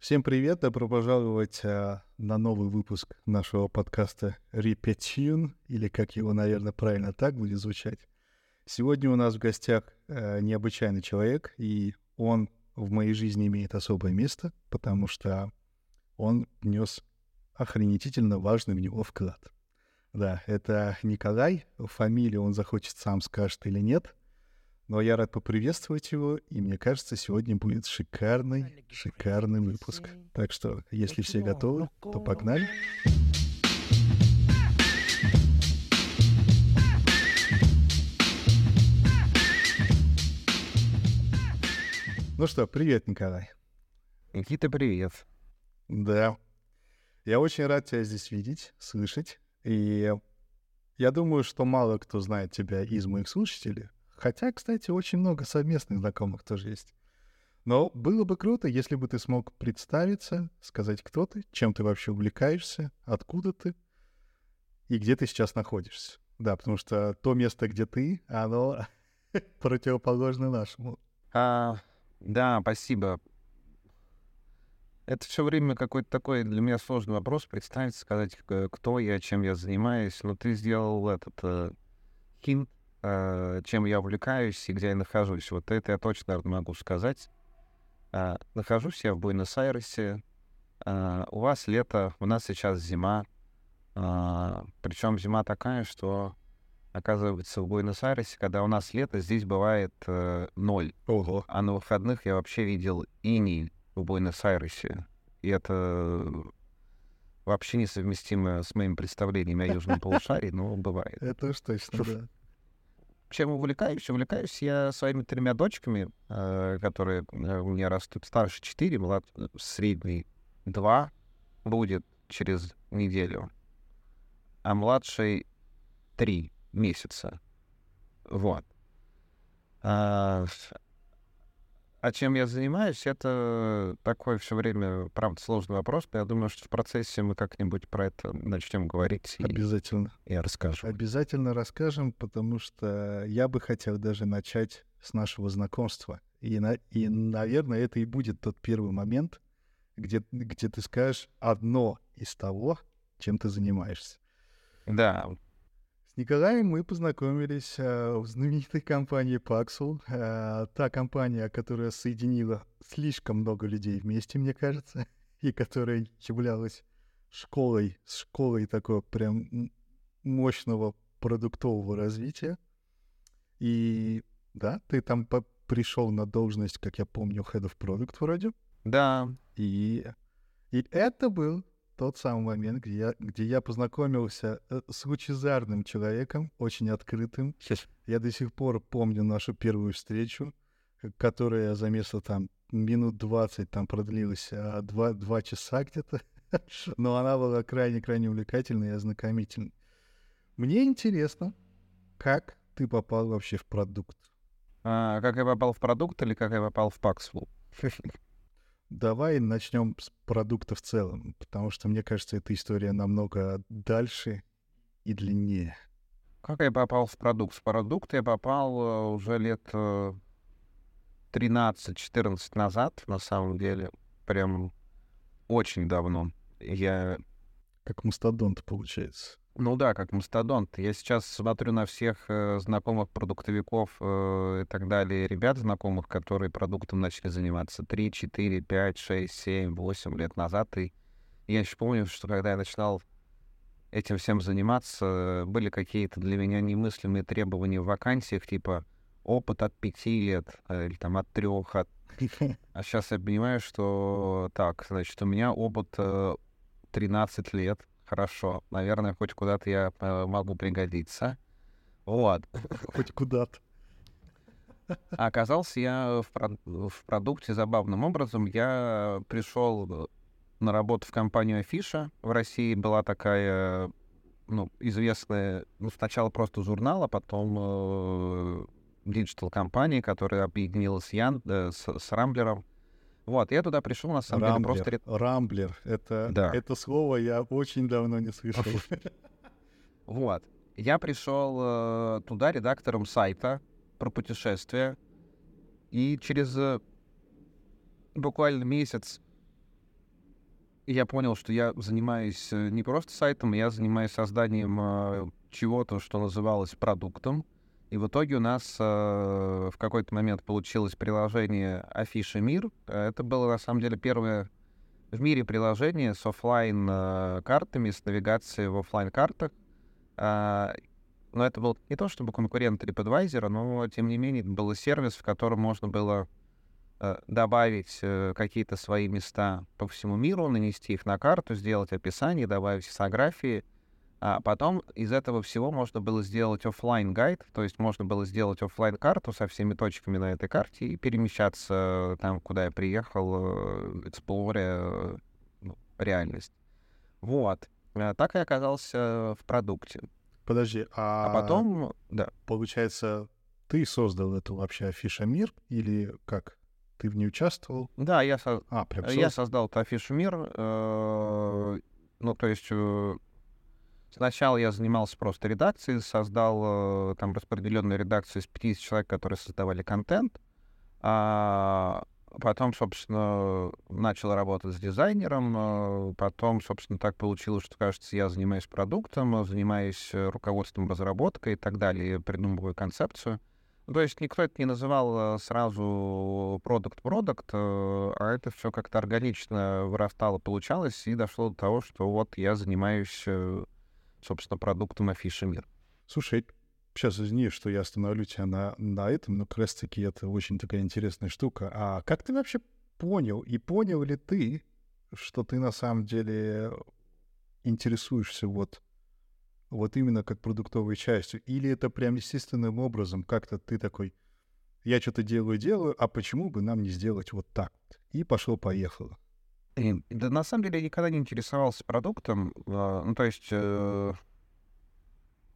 Всем привет, добро пожаловать а, на новый выпуск нашего подкаста Repetune, или как его, наверное, правильно так будет звучать. Сегодня у нас в гостях а, необычайный человек, и он в моей жизни имеет особое место, потому что он внес охренительно важный в него вклад. Да, это Николай, фамилию он захочет сам скажет или нет, но я рад поприветствовать его, и мне кажется, сегодня будет шикарный, шикарный выпуск. Так что, если все готовы, то погнали. Ну что, привет, Николай. Никита, привет. Да. Я очень рад тебя здесь видеть, слышать. И я думаю, что мало кто знает тебя из моих слушателей, Хотя, кстати, очень много совместных знакомых тоже есть. Но было бы круто, если бы ты смог представиться, сказать, кто ты, чем ты вообще увлекаешься, откуда ты и где ты сейчас находишься. Да, потому что то место, где ты, оно противоположно нашему. А, да, спасибо. Это все время какой-то такой для меня сложный вопрос представить, сказать, кто я, чем я занимаюсь. Но ты сделал этот э, хинт, чем я увлекаюсь и где я нахожусь. Вот это я точно, наверное, могу сказать. Э, нахожусь я в Буэнос-Айресе. Э, у вас лето, у нас сейчас зима. Э, причем зима такая, что оказывается в Буэнос-Айресе, когда у нас лето, здесь бывает э, ноль. Ого. А на выходных я вообще видел иней в Буэнос-Айресе. И это вообще несовместимо с моим представлением о Южном полушарии, но бывает. Это уж точно, да чем увлекаюсь? Увлекаюсь я своими тремя дочками, э, которые э, у меня растут. Старший 4, млад... средний 2 будет через неделю, а младший 3 месяца. Вот. А, а чем я занимаюсь, это такой все время, правда, сложный вопрос. Но я думаю, что в процессе мы как-нибудь про это начнем говорить. Обязательно. И я расскажу. Обязательно расскажем, потому что я бы хотел даже начать с нашего знакомства. И, на, и наверное, это и будет тот первый момент, где, где ты скажешь одно из того, чем ты занимаешься. Да, Николаем мы познакомились э, в знаменитой компании Paxul. Э, та компания, которая соединила слишком много людей вместе, мне кажется, и которая являлась школой, школой такого прям мощного продуктового развития. И да, ты там пришел на должность, как я помню, Head of Product вроде. Да. И, и это был тот самый момент, где я, где я познакомился э, с лучезарным человеком, очень открытым. Я до сих пор помню нашу первую встречу, которая за место там минут 20 там продлилась, а два, два часа где-то. Но она была крайне-крайне увлекательной и ознакомительной. Мне интересно, как ты попал вообще в продукт? А, как я попал в продукт или как я попал в Paxful? Давай начнем с продукта в целом, потому что мне кажется, эта история намного дальше и длиннее. Как я попал в продукт? В продукт я попал э, уже лет 13-14 э, назад, на самом деле. Прям очень давно. Я... Как мастодонт, получается. Ну да, как мастодонт. Я сейчас смотрю на всех э, знакомых продуктовиков э, и так далее, ребят знакомых, которые продуктом начали заниматься 3, 4, 5, 6, 7, 8 лет назад. И я еще помню, что когда я начинал этим всем заниматься, были какие-то для меня немыслимые требования в вакансиях, типа опыт от пяти лет э, или там от трех. От... А сейчас я понимаю, что так, значит, у меня опыт э, 13 лет хорошо. Наверное, хоть куда-то я э, могу пригодиться. Вот. Хоть куда-то. А оказался я в, про- в продукте забавным образом. Я пришел на работу в компанию Афиша. В России была такая, ну, известная, ну, сначала просто журнал, а потом э, digital-компания, которая объединилась с, Ян, э, с, с Рамблером. Вот, я туда пришел, на самом Рамблер, деле, просто... Рамблер, это, да. это слово я очень давно не слышал. Вот. Я пришел э, туда редактором сайта про путешествия, и через э, буквально месяц я понял, что я занимаюсь э, не просто сайтом, я занимаюсь созданием чего-то, что называлось продуктом. И в итоге у нас э, в какой-то момент получилось приложение Афиша Мир. Это было на самом деле первое в мире приложение с офлайн э, картами, с навигацией в офлайн картах. Э, но это был не то чтобы конкурент TripAdvisor, но тем не менее это был сервис, в котором можно было Э, добавить э, какие-то свои места по всему миру, нанести их на карту, сделать описание, добавить фотографии. А потом из этого всего можно было сделать офлайн гайд, то есть можно было сделать офлайн карту со всеми точками на этой карте и перемещаться там, куда я приехал, эксплоря ну, реальность. Вот. Так и оказался в продукте. Подожди, а... А потом, да. Получается, ты создал эту вообще афиша мир или как? Ты в ней участвовал? Да, я, со... а, прям создал? я создал эту афишу «Мир». Э, ну, то есть э, сначала я занимался просто редакцией, создал э, там распределенную редакцию из 50 человек, которые создавали контент. А потом, собственно, начал работать с дизайнером. Потом, собственно, так получилось, что, кажется, я занимаюсь продуктом, занимаюсь руководством разработкой и так далее, придумываю концепцию. То есть никто это не называл э, сразу продукт-продукт, э, а это все как-то органично вырастало, получалось, и дошло до того, что вот я занимаюсь, э, собственно, продуктом афиши мир. Слушай, сейчас извини, что я остановлю тебя на, на этом, но как раз-таки это очень такая интересная штука. А как ты вообще понял, и понял ли ты, что ты на самом деле интересуешься вот вот именно как продуктовой частью? Или это прям естественным образом как-то ты такой, я что-то делаю, делаю, а почему бы нам не сделать вот так вот? И пошел-поехал. Да на самом деле я никогда не интересовался продуктом. А, ну, то есть э,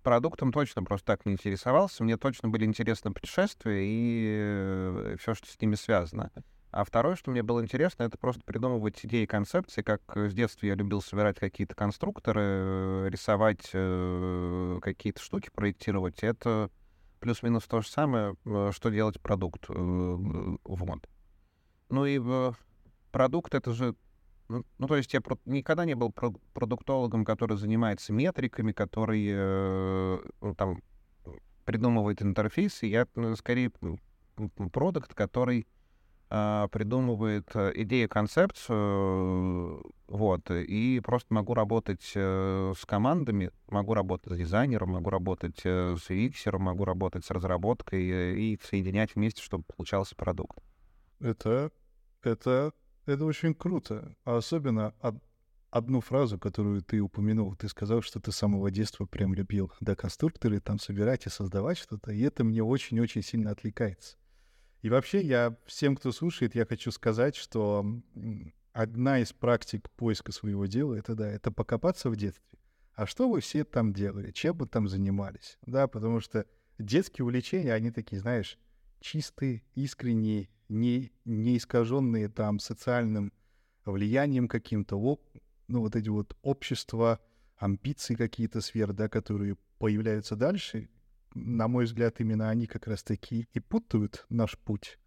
продуктом точно просто так не интересовался. Мне точно были интересны путешествия и э, все, что с ними связано. А второе, что мне было интересно, это просто придумывать идеи и концепции, как с детства я любил собирать какие-то конструкторы, э, рисовать э, какие-то штуки, проектировать. Это плюс-минус то же самое, э, что делать продукт. Э, вот. Ну и э, продукт — это же ну, ну, то есть я про- никогда не был про- продуктологом, который занимается метриками, который э, ну, там придумывает интерфейсы. Я ну, скорее продукт, который а, придумывает э, идею, концепцию, вот, и просто могу работать э, с командами, могу работать с дизайнером, могу работать э, с UX, могу работать с разработкой и соединять вместе, чтобы получался продукт. Это, это, это очень круто. А особенно од, одну фразу, которую ты упомянул. Ты сказал, что ты с самого детства прям любил да, конструкторы, там собирать и создавать что-то, и это мне очень-очень сильно отвлекается. И вообще я всем, кто слушает, я хочу сказать, что одна из практик поиска своего дела — это, да, это покопаться в детстве. А что вы все там делали? Чем вы там занимались? Да, потому что детские увлечения, они такие, знаешь, чистые, искренние, не, не искаженные там социальным влиянием каким-то, ну, вот эти вот общества, амбиции какие-то сфер, да, которые появляются дальше, на мой взгляд, именно они как раз-таки и путают наш путь.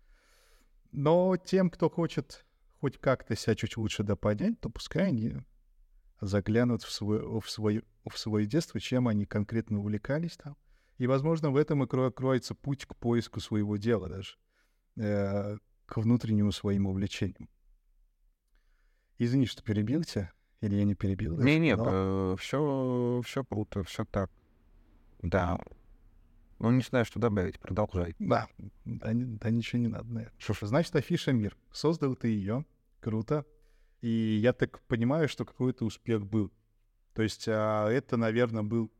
Но тем, кто хочет хоть как-то себя чуть лучше допонять, то пускай они заглянут в свое, в, свое, в свое детство, чем они конкретно увлекались там. И, возможно, в этом и кроется путь к поиску своего дела даже, э, к внутреннему своим увлечениям. Извини, что перебил тебя, или я не перебил? Не-не, но... все, все круто, все так. Да, ну, не знаю, что добавить. Продолжай. Да, да, да ничего не надо, наверное. Что ж, значит, афиша «Мир». Создал ты ее. Круто. И я так понимаю, что какой-то успех был. То есть а, это, наверное, был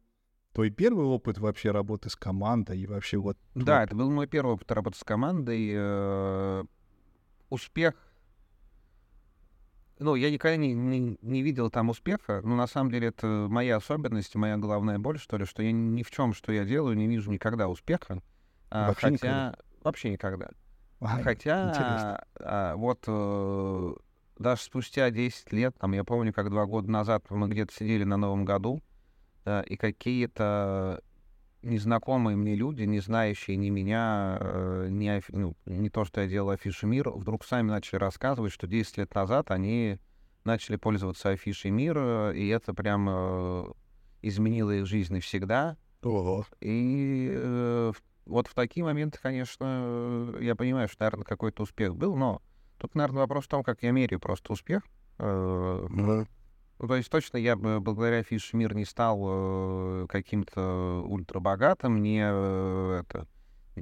твой первый опыт вообще работы с командой и вообще вот... Да, это был мой первый опыт работы с командой. Э, успех ну, я никогда не, не, не видел там успеха, но на самом деле это моя особенность, моя главная боль, что ли, что я ни в чем, что я делаю, не вижу никогда успеха. А, вообще хотя... Никогда? Вообще никогда. А, хотя а, вот э, даже спустя 10 лет, там, я помню, как два года назад мы где-то сидели на Новом году, да, и какие-то незнакомые мне люди, не знающие ни меня, э, ни, ну, не то, что я делал афиши мир, вдруг сами начали рассказывать, что 10 лет назад они начали пользоваться афишей мира, и это прям э, изменило их жизнь навсегда. Ого. И э, вот в такие моменты, конечно, я понимаю, что, наверное, какой-то успех был, но тут, наверное, вопрос в том, как я меряю просто успех. Э, Ну, ну, то есть точно я бы благодаря Фиш Мир не стал э, каким-то ультрабогатым, не э, это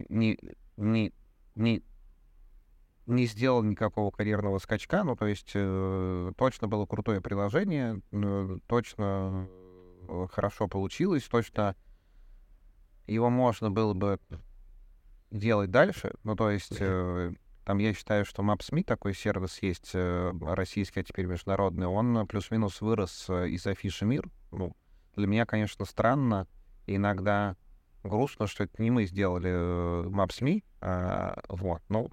не, не, не, не сделал никакого карьерного скачка. Ну, то есть э, точно было крутое приложение, э, точно э, хорошо получилось, точно его можно было бы делать дальше. Ну, то есть э, там я считаю, что Maps.me такой сервис есть, э, российский, а теперь международный, он э, плюс-минус вырос э, из афиши мир. Ну, для меня, конечно, странно иногда грустно, что это не мы сделали Maps.me, а, вот, ну,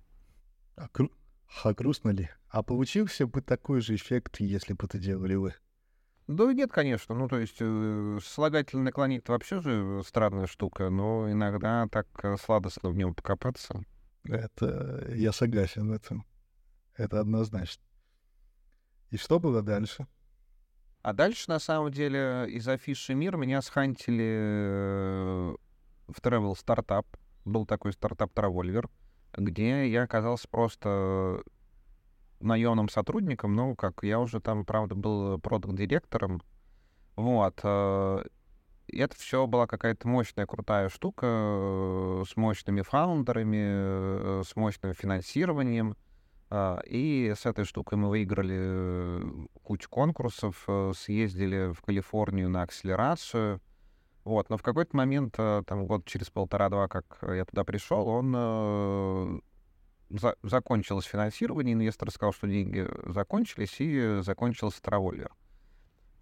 а, гру- а грустно ли? А получился бы такой же эффект, если бы это делали вы? да нет, конечно, ну, то есть э, слагательный наклонить вообще же странная штука, но иногда так сладостно в нем покопаться. Это я согласен в этом. Это однозначно. И что было дальше? А дальше, на самом деле, из афиши мир меня схантили э, в travel стартап. Был такой стартап Travolver, где я оказался просто наемным сотрудником, ну, как я уже там, правда, был продакт-директором. Вот. Это все была какая-то мощная, крутая штука э, с мощными фаундерами, э, с мощным финансированием. А, И с этой штукой мы выиграли э, кучу конкурсов, съездили в Калифорнию на акселерацию. Вот, но в какой-то момент, там год через полтора-два, как я туда пришел, он за- закончилось финансирование, инвестор сказал, что деньги закончились, и закончился травольвер.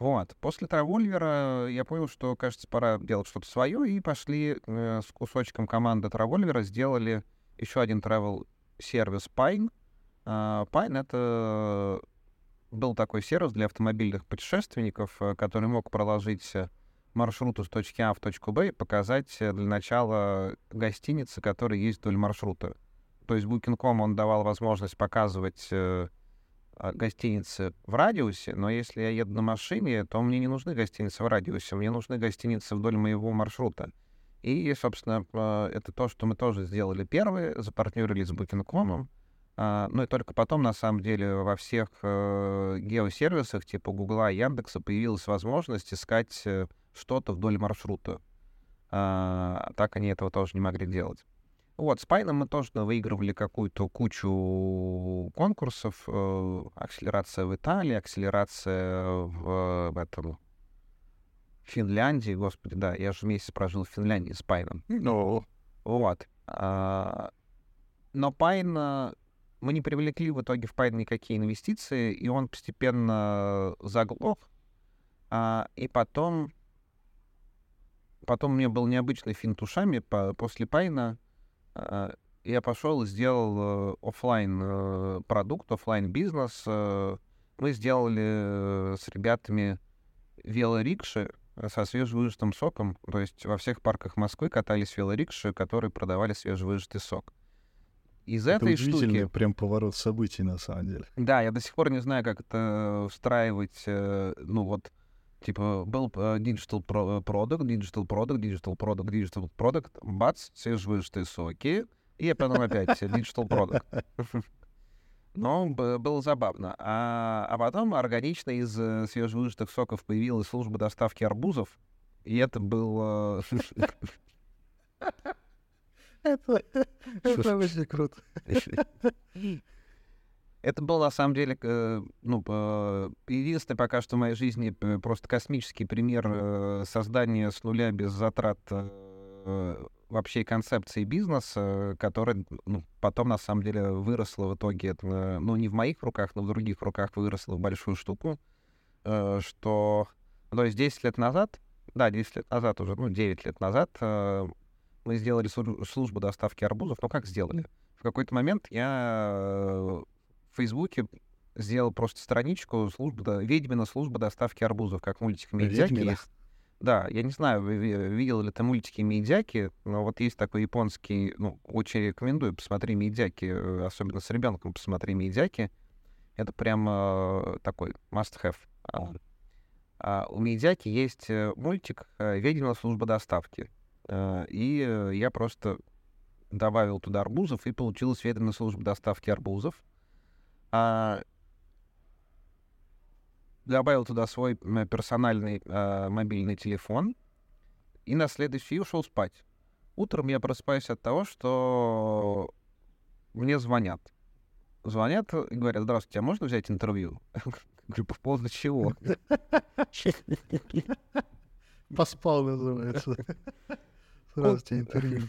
Вот. После Травольвера я понял, что, кажется, пора делать что-то свое, и пошли э, с кусочком команды Травольвера, сделали еще один travel сервис Pine. А, Pine — это был такой сервис для автомобильных путешественников, э, который мог проложить э, маршруту с точки А в точку Б и показать э, для начала гостиницы, которые есть вдоль маршрута. То есть Booking.com, он давал возможность показывать э, гостиницы в радиусе, но если я еду на машине, то мне не нужны гостиницы в радиусе, мне нужны гостиницы вдоль моего маршрута. И, собственно, э, это то, что мы тоже сделали первые, запартнерились с Booking.com. А, Ну и только потом, на самом деле, во всех э, геосервисах типа Гугла и Яндекса появилась возможность искать э, что-то вдоль маршрута. А, так они этого тоже не могли делать. Вот, с Пайном мы тоже выигрывали какую-то кучу конкурсов. э, Акселерация в Италии, акселерация в, в этом Финляндии. Господи, да, я же месяц прожил в Финляндии с Пайном. Ну, Вот. А, Но Пайн... а, Мы не привлекли в итоге в Пайн никакие инвестиции, и он постепенно заглох. А, И потом... Потом у меня был необычный финт ушами. по- После Пайна я пошел и сделал офлайн продукт, офлайн бизнес. Мы сделали э, с ребятами велорикши э, со свежевыжатым соком. То есть во всех парках Москвы катались велорикши, которые продавали свежевыжатый сок. Из это этой удивительный штуки... прям поворот событий на самом деле. Да, я до сих пор не знаю, как это встраивать. э, Ну вот, типа, был э, digital pro- product, digital product, digital product, digital product, бац, свежевыжатые соки, и потом опять digital product. Но было забавно. А, а потом органично из э, свежевыжатых соков появилась служба доставки арбузов, и это было... Это очень круто. Это был, на самом деле, э, ну, э, единственный пока что в моей жизни э, просто космический пример создания с нуля без затрат вообще концепции бизнеса, который ну, потом, на самом деле, выросла в итоге, ну, не в моих руках, но в других руках выросла в большую штуку, что, то есть 10 лет назад, да, 10 лет назад уже, ну, 9 лет назад мы сделали слу- службу доставки арбузов, ну, как сделали? В какой-то момент я в Фейсбуке сделал просто страничку службы, да, ведьмина служба доставки арбузов, как мультик есть. Да, я не знаю, видел ли ты мультики Медяки, но вот есть такой японский, ну, очень рекомендую, посмотри Медяки, э, особенно с ребенком посмотри Медяки. Это прям э, такой must-have. А, а у Медяки есть э, мультик «Ведьмина служба доставки». И я просто добавил туда арбузов, и получилась ведомая служба доставки арбузов. А, добавил туда свой персональный а, мобильный телефон, и на следующий ушел спать. Утром я просыпаюсь от того, что мне звонят. Звонят и говорят, здравствуйте, а можно взять интервью? Говорю, по поводу чего? Поспал, называется. Здравствуйте, интервью.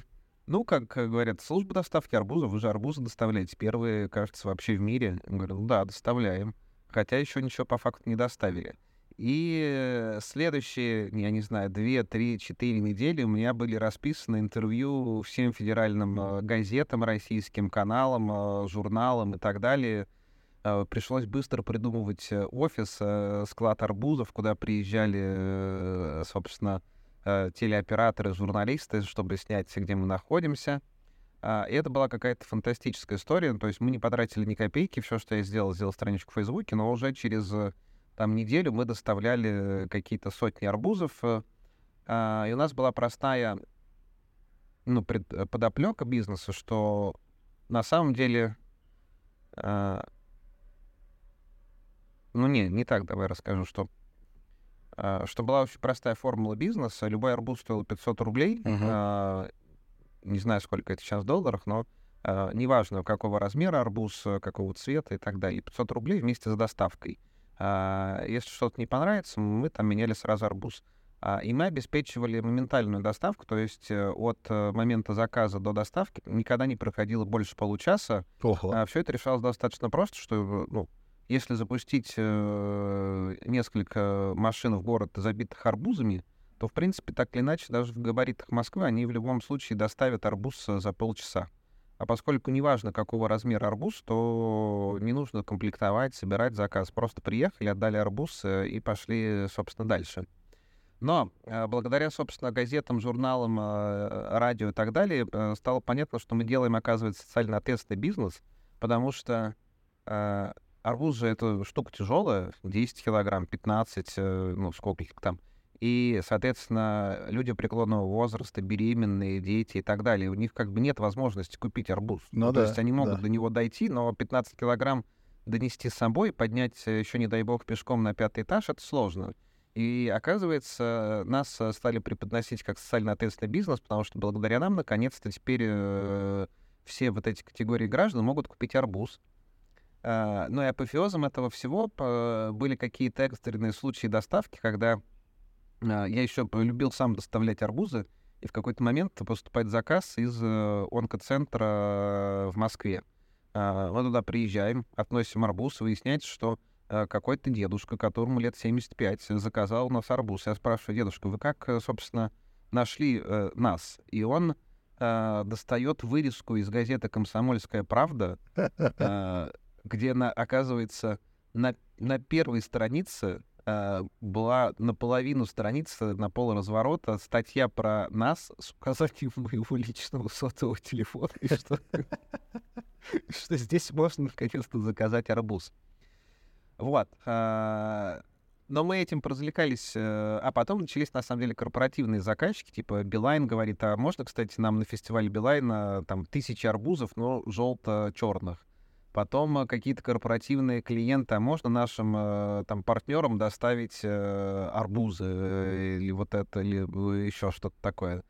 Ну, как говорят, служба доставки арбузов, вы же арбузы доставляете. Первые, кажется, вообще в мире. Говорю, ну да, доставляем. Хотя еще ничего по факту не доставили. И следующие, я не знаю, две, три, четыре недели у меня были расписаны интервью всем федеральным э, газетам, российским каналам, э, журналам и так далее. Э, пришлось быстро придумывать офис, склад арбузов, куда приезжали, собственно, э, телеоператоры, журналисты, чтобы снять, где мы находимся. Э, и это была какая-то фантастическая история. То есть мы не потратили ни копейки. Все, что я сделал, сделал страничку в Фейсбуке, но уже через э, там неделю мы доставляли какие-то сотни арбузов. Э, и у нас была простая ну, пред, э, подоплека бизнеса, что на самом деле... Э, ну, не, не так, давай расскажу, что а, что была очень простая формула бизнеса. Любой арбуз стоил 500 рублей. Uh-huh. Не знаю, сколько это сейчас в долларах, но а, неважно, какого размера арбуз, какого цвета и так далее. 500 рублей вместе с доставкой. Если что-то не понравится, мы там меняли сразу арбуз. И мы обеспечивали моментальную доставку, то есть э, от э, момента заказа до доставки никогда не проходило больше получаса. Uh-huh. Все это решалось достаточно просто, что ну, если запустить э, несколько машин в город, забитых арбузами, то, в принципе, так или иначе, даже в габаритах Москвы они в любом случае доставят арбуз э, за полчаса. А поскольку неважно, какого размера арбуз, то не нужно комплектовать, собирать заказ. Просто приехали, отдали арбуз э, и пошли, собственно, дальше. Но э, благодаря, собственно, газетам, журналам, радио и так далее, стало понятно, что мы делаем, оказывается, социально ответственный бизнес, потому что арбуз же это штука тяжелая, 10 килограмм, 15, э, ну, сколько их там. И, соответственно, люди преклонного возраста, беременные, дети и так далее, у них как бы нет возможности купить арбуз. Ну, ну, да, то есть они могут да. до него дойти, но 15 килограмм донести с собой, поднять э, еще, не дай бог, пешком на пятый этаж, это сложно. И оказывается, нас э, стали преподносить как социально ответственный бизнес, потому что благодаря нам, наконец-то, теперь э, все вот эти категории граждан могут купить арбуз. А, но и апофеозом этого всего были какие-то экстренные случаи доставки, когда а, я еще любил сам доставлять арбузы, и в какой-то момент поступает заказ из э, онкоцентра в Москве. Мы туда приезжаем, относим арбуз, выясняется, что какой-то дедушка, которому лет 75, заказал у нас арбуз. Я спрашиваю, дедушка, вы как, э, собственно, нашли э, нас? И он э, достает вырезку из газеты «Комсомольская правда», э, где, на, оказывается, на, на первой странице э, была наполовину страницы на полуразворота статья про нас с указанием моего личного сотового телефона, и что, что здесь можно наконец-то заказать арбуз. Вот. Э, но мы этим развлекались, э, а потом начались, на самом деле, корпоративные заказчики, типа Билайн говорит, а можно, кстати, нам на фестивале Билайна там тысячи арбузов, но желто-черных. Потом э, какие-то корпоративные клиенты, а можно нашим э, там партнерам доставить э, арбузы или вот это, или еще что-то такое.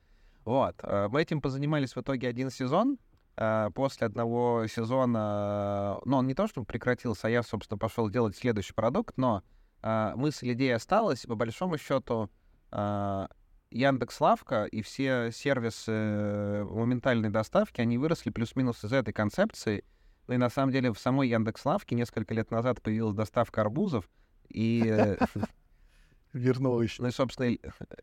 Вот. Мы этим позанимались в итоге один сезон. После одного сезона, ну, он не то, что прекратился, а я, собственно, пошел делать следующий продукт, но мысль, идея осталась. По большому счету, Яндекс Лавка и все сервисы моментальной доставки, они выросли плюс-минус из этой концепции — и на самом деле в самой Яндекс.Лавке несколько лет назад появилась доставка арбузов, и... Э, вернулась. Ну и, собственно,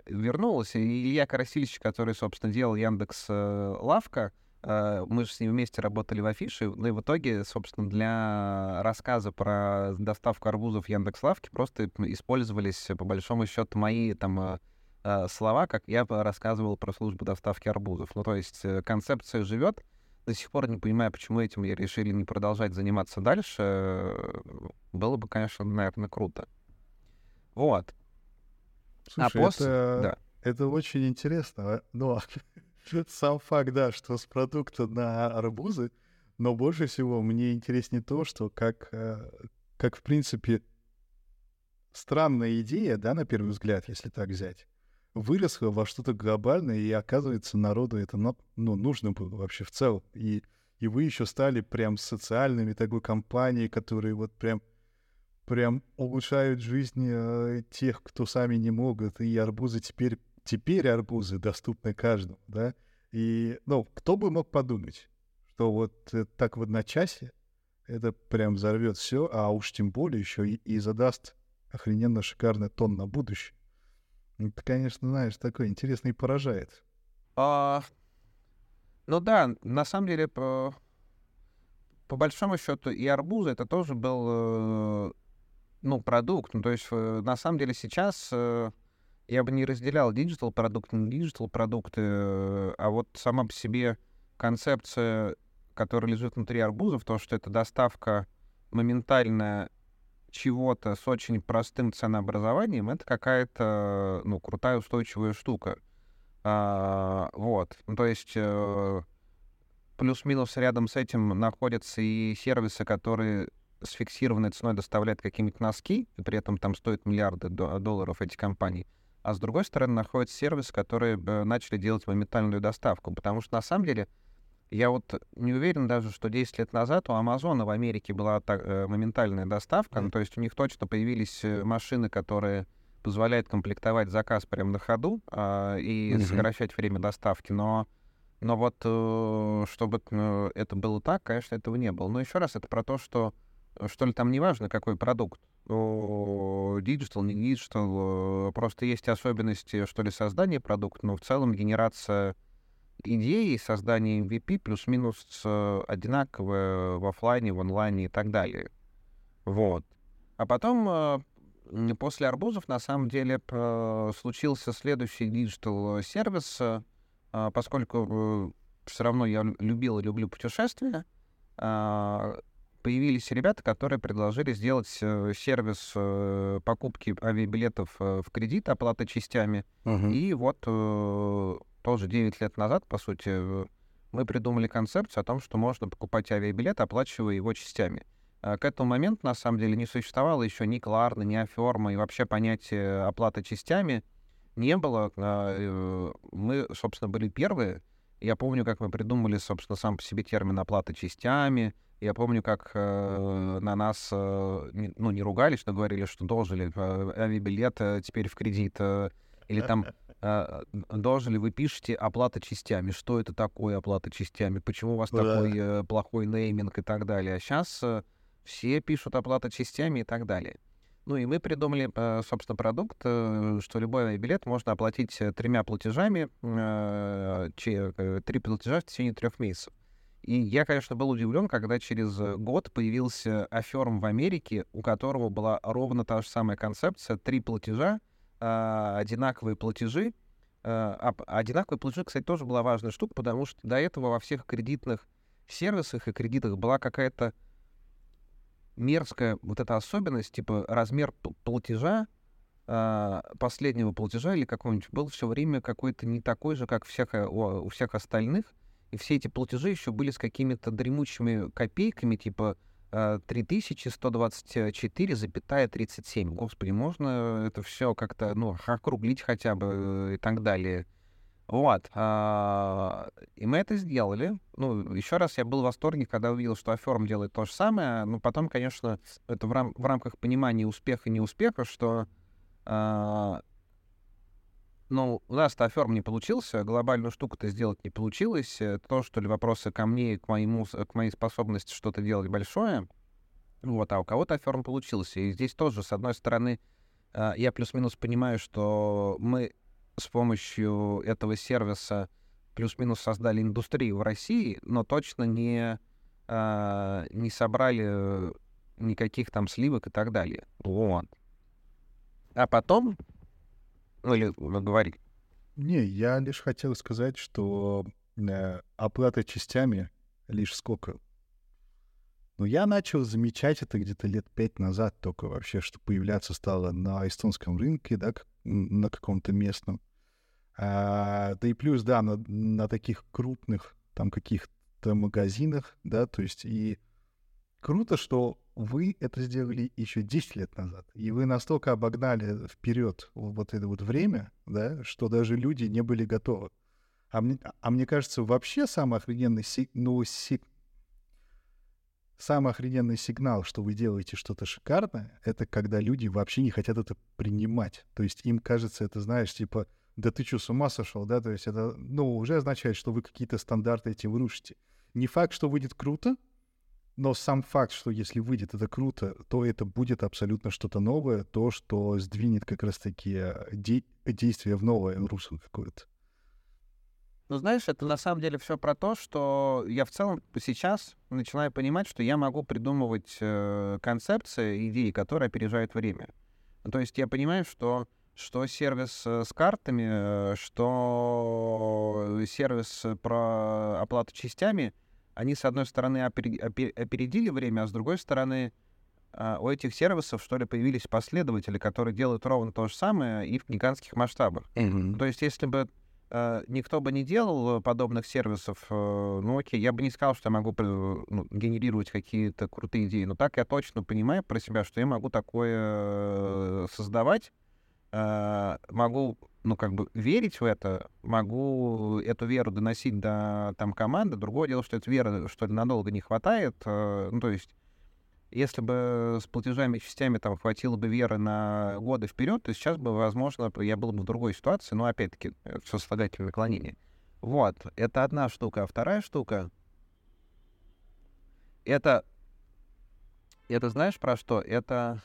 вернулась. И Илья Карасильевич, который, собственно, делал Яндекс Лавка, э, мы же с ним вместе работали в афише, ну и в итоге, собственно, для рассказа про доставку арбузов в Яндекс.Лавке просто использовались, по большому счету, мои там э, слова, как я рассказывал про службу доставки арбузов. Ну, то есть концепция живет, до сих пор не понимаю, почему этим я решили не продолжать заниматься дальше. Было бы, конечно, наверное, круто. Вот. А Слушай, а после... это, да. это очень интересно. Но сам факт, да, что с продукта на арбузы, но больше всего мне интереснее то, что как, э, как в принципе, странная идея, да, на первый взгляд, если так взять, выросла во что-то глобальное, и оказывается, народу это ну, нужно было вообще в целом. И, и вы еще стали прям социальными такой компанией, которые вот прям прям улучшают жизнь э, тех, кто сами не могут. И арбузы теперь, теперь арбузы доступны каждому, да. И, ну, кто бы мог подумать, что вот э, так в одночасье это прям взорвет все, а уж тем более еще и, и задаст охрененно шикарный тон на будущее. Это, конечно, знаешь, такое интересное и поражает. А, ну да, на самом деле, по, по большому счету, и арбузы это тоже был, э, ну, продукт. Ну, то есть, э, на самом деле, сейчас э, я бы не разделял digital продукты на digital продукты, а вот сама по себе концепция, которая лежит внутри арбузов, то, что это доставка моментальная чего-то с очень простым ценообразованием, это какая-то, ну, крутая устойчивая штука. А, вот. Ну, то есть э, плюс-минус рядом с этим находятся и сервисы, которые с фиксированной ценой доставляют какие-нибудь носки, и при этом там стоят миллиарды долларов эти компании. А с другой стороны находятся сервисы, которые начали делать моментальную доставку. Потому что на самом деле я вот не уверен даже, что 10 лет назад у Амазона в Америке была так, э, моментальная доставка. Мм. Ну, то есть у них точно появились э, машины, которые позволяют комплектовать заказ прямо на ходу э, и mm-hmm. сокращать время доставки. Но, но вот э, чтобы э, это было так, конечно, этого не было. Но еще раз, это про то, что что ли там не важно, какой продукт. Digital, не digital, просто есть особенности, что ли, создания продукта, но в целом генерация идеи создания MVP плюс-минус э, одинаковые в офлайне, в онлайне и так далее. Вот. А потом, э, после арбузов, на самом деле, случился следующий digital сервис, э, поскольку все равно я любил и люблю путешествия, а, появились ребята, которые предложили сделать сервис покупки авиабилетов в кредит, оплаты частями. Uh-huh. И вот тоже 9 лет назад, по сути, мы придумали концепцию о том, что можно покупать авиабилет, оплачивая его частями. А к этому моменту, на самом деле, не существовало еще ни Кларна, ни Аферма, и вообще понятия оплаты частями не было. А, э, мы, собственно, были первые. Я помню, как мы придумали, собственно, сам по себе термин оплаты частями. Я помню, как э, на нас, э, ну, не ругались, но говорили, что должен э, авиабилет теперь в кредит. Или там должен ли вы пишете оплата частями? Что это такое оплата частями? Почему у вас да. такой э, плохой нейминг и так далее? А сейчас э, все пишут оплата частями и так далее. Ну и мы придумали, э, собственно, продукт, что любой билет можно оплатить тремя платежами, три платежа в течение трех месяцев. И я, конечно, был удивлен, когда через год появился Аферм в Америке, у которого была ровно та же самая концепция, три платежа, одинаковые платежи. Э, а одинаковые платежи, кстати, тоже была важная штука, потому что до этого во всех кредитных сервисах и кредитах была какая-то мерзкая вот эта особенность, типа размер платежа, э, последнего платежа или какого-нибудь был все время какой-то не такой же, как всех, у, у всех остальных. И все эти платежи еще были с какими-то дремучими копейками, типа 3124,37. Господи, можно это все как-то, ну, округлить хотя бы э, и так далее. Вот. А, и мы это сделали. Ну, еще раз я был в восторге, когда увидел, что Аферм делает то же самое. Ну, потом, конечно, это в, рам- в рамках понимания успеха и неуспеха, что а, ну, у нас аферм не получился, глобальную штуку-то сделать не получилось. То, что ли, вопросы ко мне, к, моему, к моей способности что-то делать большое. Вот, а у кого-то аферм получился. И здесь тоже, с одной стороны, э, я плюс-минус понимаю, что мы с помощью этого сервиса плюс-минус создали индустрию в России, но точно не, э, не собрали никаких там сливок и так далее. Вот. А потом ну или вы говорили? Не, я лишь хотел сказать, что э, оплата частями лишь сколько? Ну, я начал замечать это где-то лет пять назад только вообще, что появляться стало на эстонском рынке, да, на каком-то местном. А, да и плюс, да, на, на таких крупных там каких-то магазинах, да, то есть и круто, что вы это сделали еще 10 лет назад, и вы настолько обогнали вперед вот это вот время, да, что даже люди не были готовы. А мне, а мне кажется, вообще самый охрененный, си, ну, си, самый охрененный сигнал, что вы делаете что-то шикарное, это когда люди вообще не хотят это принимать. То есть им кажется, это, знаешь, типа, да ты что, с ума сошел, да? То есть это, ну, уже означает, что вы какие-то стандарты эти вырушите. Не факт, что выйдет круто, но сам факт, что если выйдет это круто, то это будет абсолютно что-то новое, то, что сдвинет как раз-таки э, де- действия в новое русло какое-то. Ну, знаешь, это на самом деле все про то, что я в целом сейчас начинаю понимать, что я могу придумывать э, концепции, идеи, которые опережают время. То есть я понимаю, что что сервис э, с картами, э, что сервис про оплату частями, они, с одной стороны, опередили время, а с другой стороны, э, у этих сервисов, что ли, появились последователи, которые делают ровно то же самое и в гигантских масштабах. Mm-hmm. То есть, если бы э, никто бы не делал подобных сервисов, э, ну окей, я бы не сказал, что я могу ну, генерировать какие-то крутые идеи, но так я точно понимаю про себя, что я могу такое э, создавать, э, могу, ну как бы верить в это, могу эту веру доносить до там команды. Другое дело, что эта вера, что ли, надолго не хватает, э, ну то есть если бы с платежами и частями там хватило бы веры на годы вперед, то сейчас бы, возможно, я был бы в другой ситуации. Но опять-таки, все слагательное наклонение. Вот, это одна штука. А вторая штука — это... Это знаешь про что? Это...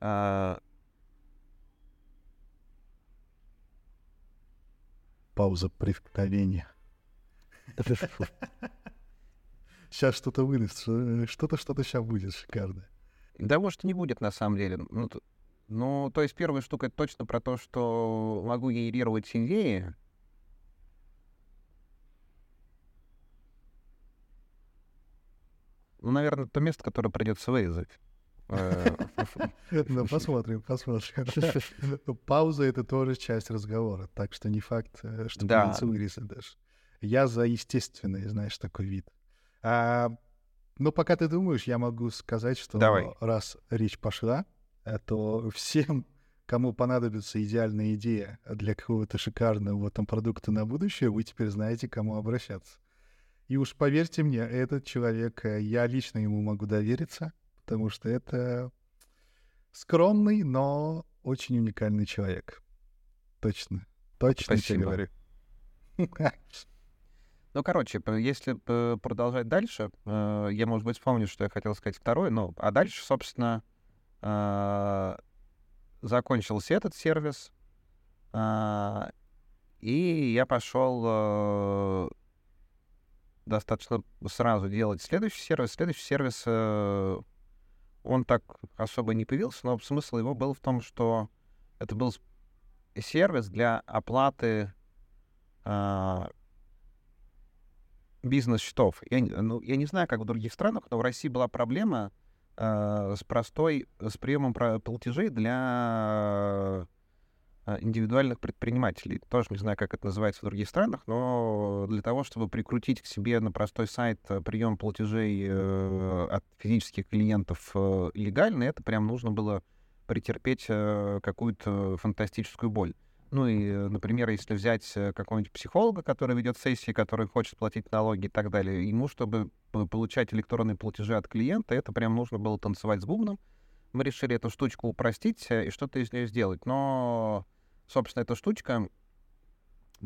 А... Пауза преткновения. сейчас что-то вылезет, э, что-то, что-то сейчас будет шикарное. Да, может, не будет на самом деле. Ну, то, ну, то есть первая штука — это точно про то, что могу генерировать идеи. Ну, наверное, то место, которое придется вырезать. Э, ну, посмотрим, посмотрим. Пауза — это тоже часть разговора, так что не факт, э, что придется вырезать даже. Я за естественный, знаешь, такой вид. А, ну, пока ты думаешь, я могу сказать, что раз речь пошла, э, то всем, кому понадобится идеальная идея для какого-то шикарного там продукта на будущее, вы теперь знаете, к кому обращаться. И уж поверьте мне, этот человек, я лично ему могу довериться, потому что это скромный, но очень уникальный человек. Точно. Точно Спасибо. тебе говорю. Ну, короче, если продолжать дальше, э, я, может быть, вспомню, что я хотел сказать второе, но а дальше, собственно, э, закончился этот сервис, э, и я пошел достаточно сразу делать следующий сервис. Следующий сервис, он так особо не появился, но смысл его был в том, что это был сервис для оплаты бизнес-счетов. Я, ну, я не знаю, как в других странах, но в России была проблема э, с простой, с приемом платежей для э, индивидуальных предпринимателей. Тоже не знаю, как это называется в других странах, но для того, чтобы прикрутить к себе на простой сайт э, прием платежей э, от физических клиентов э, легально, это прям нужно было претерпеть какую-то фантастическую боль. Ну и, например, если взять какого-нибудь психолога, который ведет сессии, который хочет платить налоги и так далее, ему, чтобы получать электронные платежи от клиента, это прям нужно было танцевать с бубном. Мы решили эту штучку упростить э, и что-то из нее сделать. Но, собственно, эта штучка